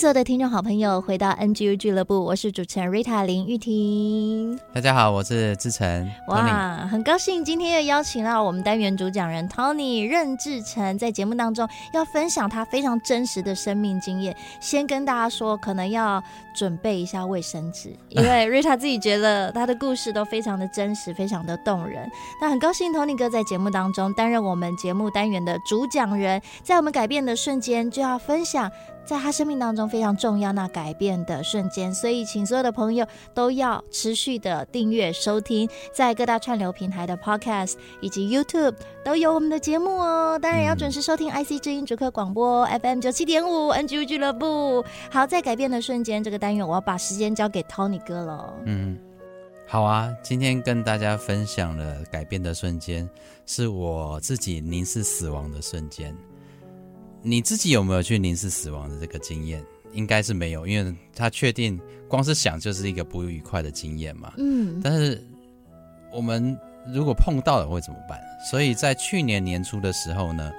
所有的听众好朋友回到 NGU 俱乐部，我是主持人 Rita 林玉婷。大家好，我是志成。哇，很高兴今天又邀请到我们单元主讲人 Tony 任志成，在节目当中要分享他非常真实的生命经验。先跟大家说，可能要准备一下卫生纸，因为 Rita 自己觉得他的故事都非常的真实，非常的动人。那很高兴 Tony 哥在节目当中担任我们节目单元的主讲人，在我们改变的瞬间就要分享。在他生命当中非常重要那改变的瞬间，所以请所有的朋友都要持续的订阅收听，在各大串流平台的 Podcast 以及 YouTube 都有我们的节目哦。当然也要准时收听 IC 之音主客广播 FM 九七点五 NGU 俱乐部。好，在改变的瞬间这个单元，我要把时间交给 Tony 哥了。嗯，好啊，今天跟大家分享了改变的瞬间，是我自己凝视死亡的瞬间。你自己有没有去凝视死亡的这个经验？应该是没有，因为他确定光是想就是一个不愉快的经验嘛。嗯。但是我们如果碰到了会怎么办？所以在去年年初的时候呢，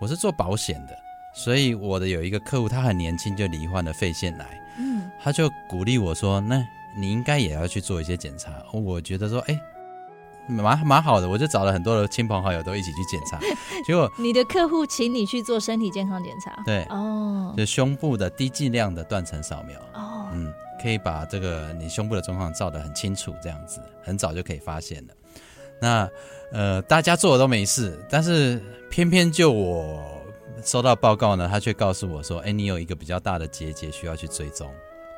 我是做保险的，所以我的有一个客户，他很年轻就罹患了肺腺癌。嗯。他就鼓励我说：“那你应该也要去做一些检查。”我觉得说：“哎。”蛮蛮好的，我就找了很多的亲朋好友都一起去检查，结果你的客户请你去做身体健康检查，对，哦，就胸部的低剂量的断层扫描，哦，嗯，可以把这个你胸部的状况照得很清楚，这样子很早就可以发现了。那呃，大家做的都没事，但是偏偏就我收到报告呢，他却告诉我说，哎，你有一个比较大的结节需要去追踪。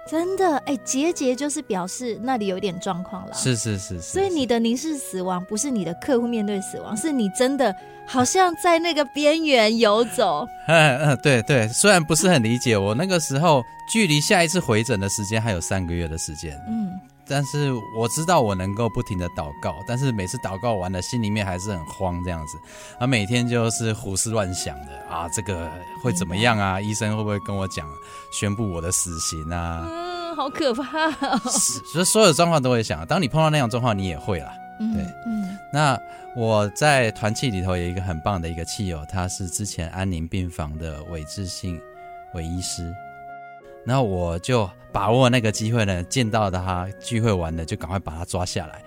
真的哎，结节就是表示那里有点状况了。是是是是。所以你的凝视死亡不是你的客户面对死亡，是你真的好像在那个边缘游走。嗯嗯，对对，虽然不是很理解，我那个时候距离下一次回诊的时间还有三个月的时间。嗯。但是我知道我能够不停的祷告，但是每次祷告完了，心里面还是很慌这样子，啊，每天就是胡思乱想的啊，这个会怎么样啊？医生会不会跟我讲宣布我的死刑啊？嗯，好可怕哦。所以所有状况都会想，当你碰到那种状况，你也会啦。对，嗯。那我在团契里头有一个很棒的一个契友，他是之前安宁病房的韦志信韦医师。然后我就把握那个机会呢，见到他聚会完了，就赶快把他抓下来。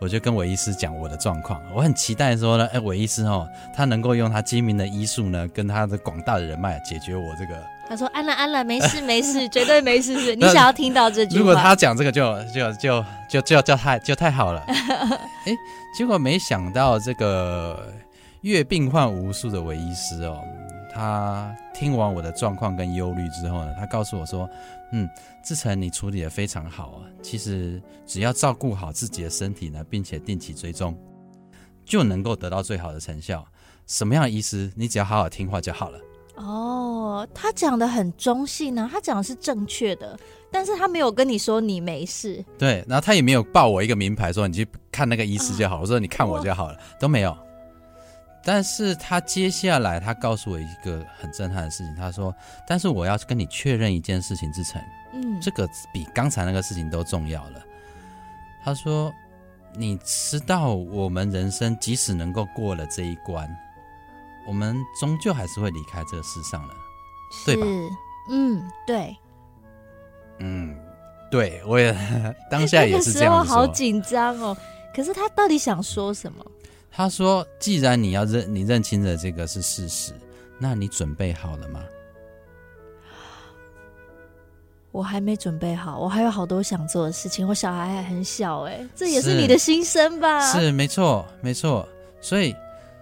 我就跟韦医师讲我的状况，我很期待说呢，哎，韦医师哦，他能够用他精明的医术呢，跟他的广大的人脉解决我这个。他说安了安了，没事没事，绝对没事是。你想要听到这句话？如果他讲这个就就就就就就太就太好了。哎，结果没想到这个阅病患无数的韦医师哦。他听完我的状况跟忧虑之后呢，他告诉我说：“嗯，志成，你处理的非常好啊。其实只要照顾好自己的身体呢，并且定期追踪，就能够得到最好的成效。什么样的医师，你只要好好听话就好了。”哦，他讲的很中性呢，他讲的是正确的，但是他没有跟你说你没事。对，然后他也没有报我一个名牌说你去看那个医师就好，我说你看我就好了，都没有。但是他接下来，他告诉我一个很震撼的事情。他说：“但是我要跟你确认一件事情，志成，嗯，这个比刚才那个事情都重要了。”他说：“你知道，我们人生即使能够过了这一关，我们终究还是会离开这个世上的，对吧？”嗯，对，嗯，对，我也 当下也是这样说。那个时候好紧张哦。可是他到底想说什么？他说：“既然你要认你认清了这个是事实，那你准备好了吗？”我还没准备好，我还有好多想做的事情。我小孩还很小，哎，这也是你的心声吧？是，是没错，没错。所以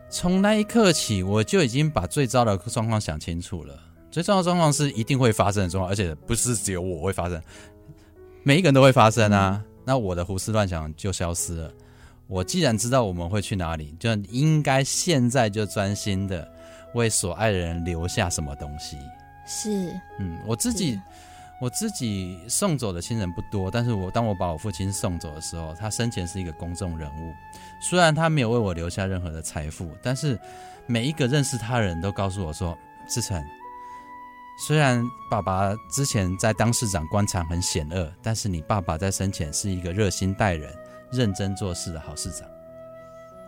从那一刻起，我就已经把最糟的状况想清楚了。最糟的状况是一定会发生的状况，而且不是只有我会发生，每一个人都会发生啊。嗯、那我的胡思乱想就消失了。我既然知道我们会去哪里，就应该现在就专心的为所爱的人留下什么东西。是，嗯，我自己。我自己送走的亲人不多，但是我当我把我父亲送走的时候，他生前是一个公众人物。虽然他没有为我留下任何的财富，但是每一个认识他的人都告诉我说：“志成，虽然爸爸之前在当市长官场很险恶，但是你爸爸在生前是一个热心待人、认真做事的好市长。”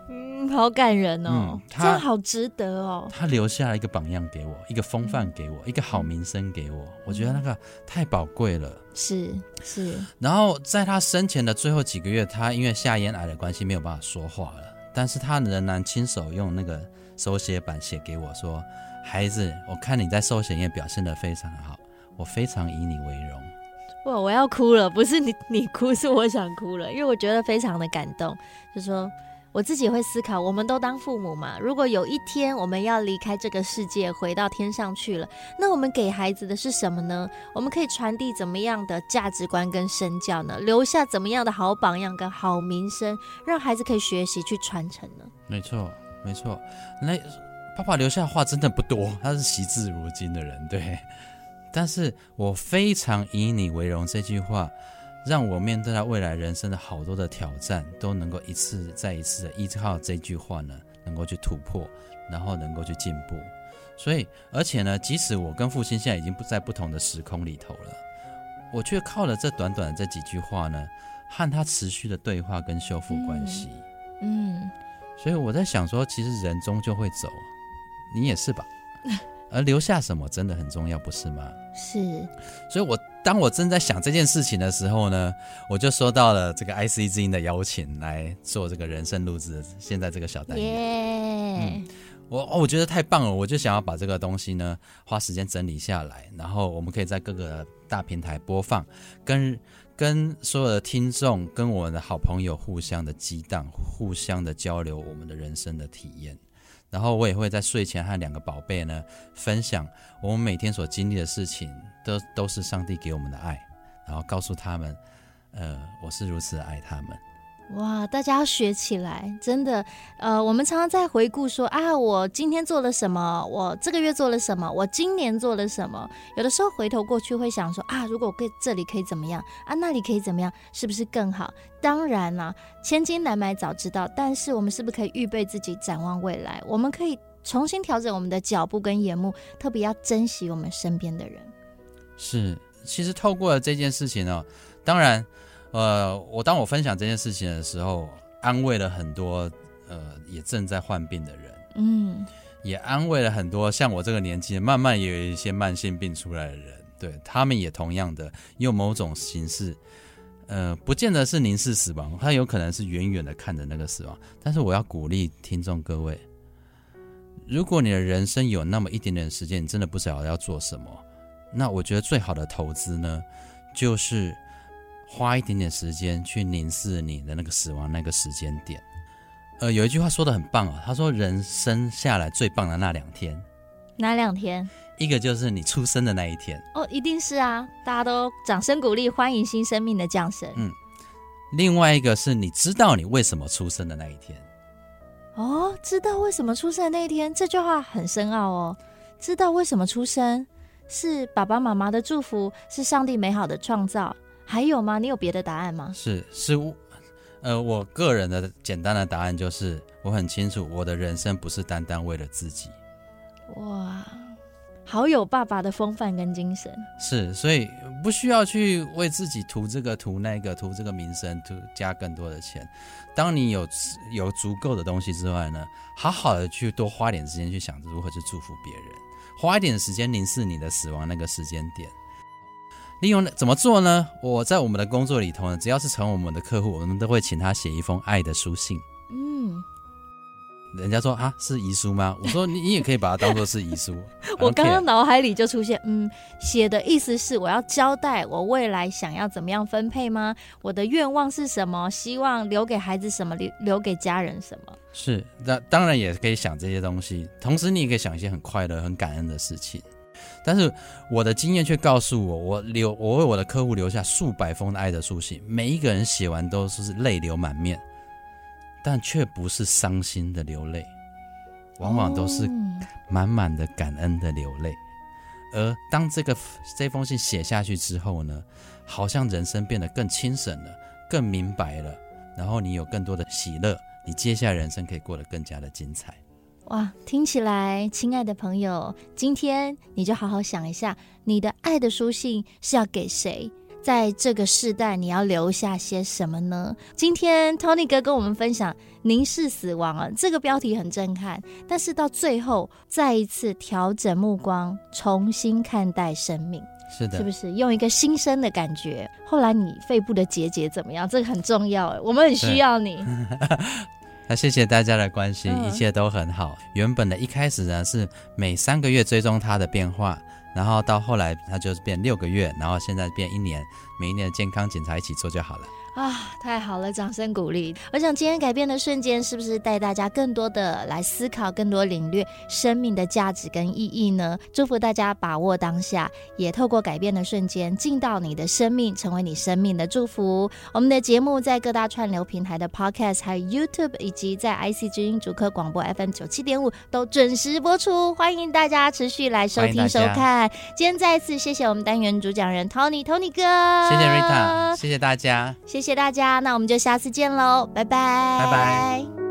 嗯好感人哦，嗯、这样好值得哦。他留下了一个榜样给我，一个风范给我，一个好名声给我。我觉得那个太宝贵了。是是。然后在他生前的最后几个月，他因为下咽癌的关系没有办法说话了，但是他仍然亲手用那个手写板写给我说：“孩子，我看你在寿险业表现得非常好，我非常以你为荣。”哇，我要哭了，不是你 你哭，是我想哭了，因为我觉得非常的感动，就说。我自己会思考，我们都当父母嘛。如果有一天我们要离开这个世界，回到天上去了，那我们给孩子的是什么呢？我们可以传递怎么样的价值观跟身教呢？留下怎么样的好榜样跟好名声，让孩子可以学习去传承呢？没错，没错。那爸爸留下的话真的不多，他是惜字如金的人，对。但是我非常以你为荣这句话。让我面对他未来人生的好多的挑战，都能够一次再一次的依靠这句话呢，能够去突破，然后能够去进步。所以，而且呢，即使我跟父亲现在已经不在不同的时空里头了，我却靠了这短短的这几句话呢，和他持续的对话跟修复关系。嗯。嗯，所以我在想说，其实人终究会走，你也是吧？而留下什么真的很重要，不是吗？是。所以我。当我正在想这件事情的时候呢，我就收到了这个 IC 之音的邀请来做这个人生录制。现在这个小单元，yeah. 嗯，我我觉得太棒了，我就想要把这个东西呢花时间整理下来，然后我们可以在各个大平台播放，跟跟所有的听众、跟我们的好朋友互相的激荡，互相的交流我们的人生的体验。然后我也会在睡前和两个宝贝呢分享我们每天所经历的事情，都都是上帝给我们的爱，然后告诉他们，呃，我是如此爱他们。哇，大家要学起来，真的。呃，我们常常在回顾说啊，我今天做了什么？我这个月做了什么？我今年做了什么？有的时候回头过去会想说啊，如果我可以这里可以怎么样啊，那里可以怎么样？是不是更好？当然啦，千金难买早知道。但是我们是不是可以预备自己，展望未来？我们可以重新调整我们的脚步跟眼目，特别要珍惜我们身边的人。是，其实透过了这件事情呢、哦，当然。呃，我当我分享这件事情的时候，安慰了很多呃也正在患病的人，嗯，也安慰了很多像我这个年纪慢慢也有一些慢性病出来的人，对，他们也同样的用某种形式，呃，不见得是凝视死亡，他有可能是远远的看着那个死亡。但是我要鼓励听众各位，如果你的人生有那么一点点时间，你真的不晓得要做什么，那我觉得最好的投资呢，就是。花一点点时间去凝视你的那个死亡那个时间点，呃，有一句话说的很棒啊，他说人生下来最棒的那两天，哪两天？一个就是你出生的那一天，哦，一定是啊，大家都掌声鼓励，欢迎新生命的降生。嗯，另外一个是你知道你为什么出生的那一天，哦，知道为什么出生的那一天，这句话很深奥哦，知道为什么出生，是爸爸妈妈的祝福，是上帝美好的创造。还有吗？你有别的答案吗？是是，呃，我个人的简单的答案就是，我很清楚，我的人生不是单单为了自己。哇，好有爸爸的风范跟精神。是，所以不需要去为自己图这个图那个图这个名声，图加更多的钱。当你有有足够的东西之外呢，好好的去多花点时间去想着如何去祝福别人，花一点时间凝视你的死亡那个时间点。利用怎么做呢？我在我们的工作里头呢，只要是成为我们的客户，我们都会请他写一封爱的书信。嗯，人家说啊，是遗书吗？我说你你也可以把它当做是遗书。我刚刚脑海里就出现，嗯，写的意思是我要交代我未来想要怎么样分配吗？我的愿望是什么？希望留给孩子什么？留留给家人什么？是，那当然也可以想这些东西，同时你也可以想一些很快乐、很感恩的事情。但是我的经验却告诉我，我留我为我的客户留下数百封的爱的书信，每一个人写完都是泪流满面，但却不是伤心的流泪，往往都是满满的感恩的流泪。而当这个这封信写下去之后呢，好像人生变得更清醒了，更明白了，然后你有更多的喜乐，你接下来人生可以过得更加的精彩。哇，听起来，亲爱的朋友，今天你就好好想一下，你的爱的书信是要给谁？在这个世代，你要留下些什么呢？今天 Tony 哥跟我们分享“凝视死亡”啊，这个标题很震撼，但是到最后再一次调整目光，重新看待生命，是的，是不是用一个新生的感觉？后来你肺部的结节怎么样？这个很重要，我们很需要你。那谢谢大家的关心，嗯、一切都很好。原本的一开始呢，是每三个月追踪它的变化。然后到后来，它就是变六个月，然后现在变一年，每一年的健康检查一起做就好了。啊，太好了！掌声鼓励。我想今天改变的瞬间，是不是带大家更多的来思考，更多领略生命的价值跟意义呢？祝福大家把握当下，也透过改变的瞬间，进到你的生命，成为你生命的祝福。我们的节目在各大串流平台的 Podcast，还有 YouTube，以及在 IC 之音主客广播 FM 九七点五都准时播出。欢迎大家持续来收听收看。今天再一次谢谢我们单元主讲人 Tony Tony 哥，谢谢 Rita，谢谢大家，谢谢。谢谢大家，那我们就下次见喽，拜拜，拜拜。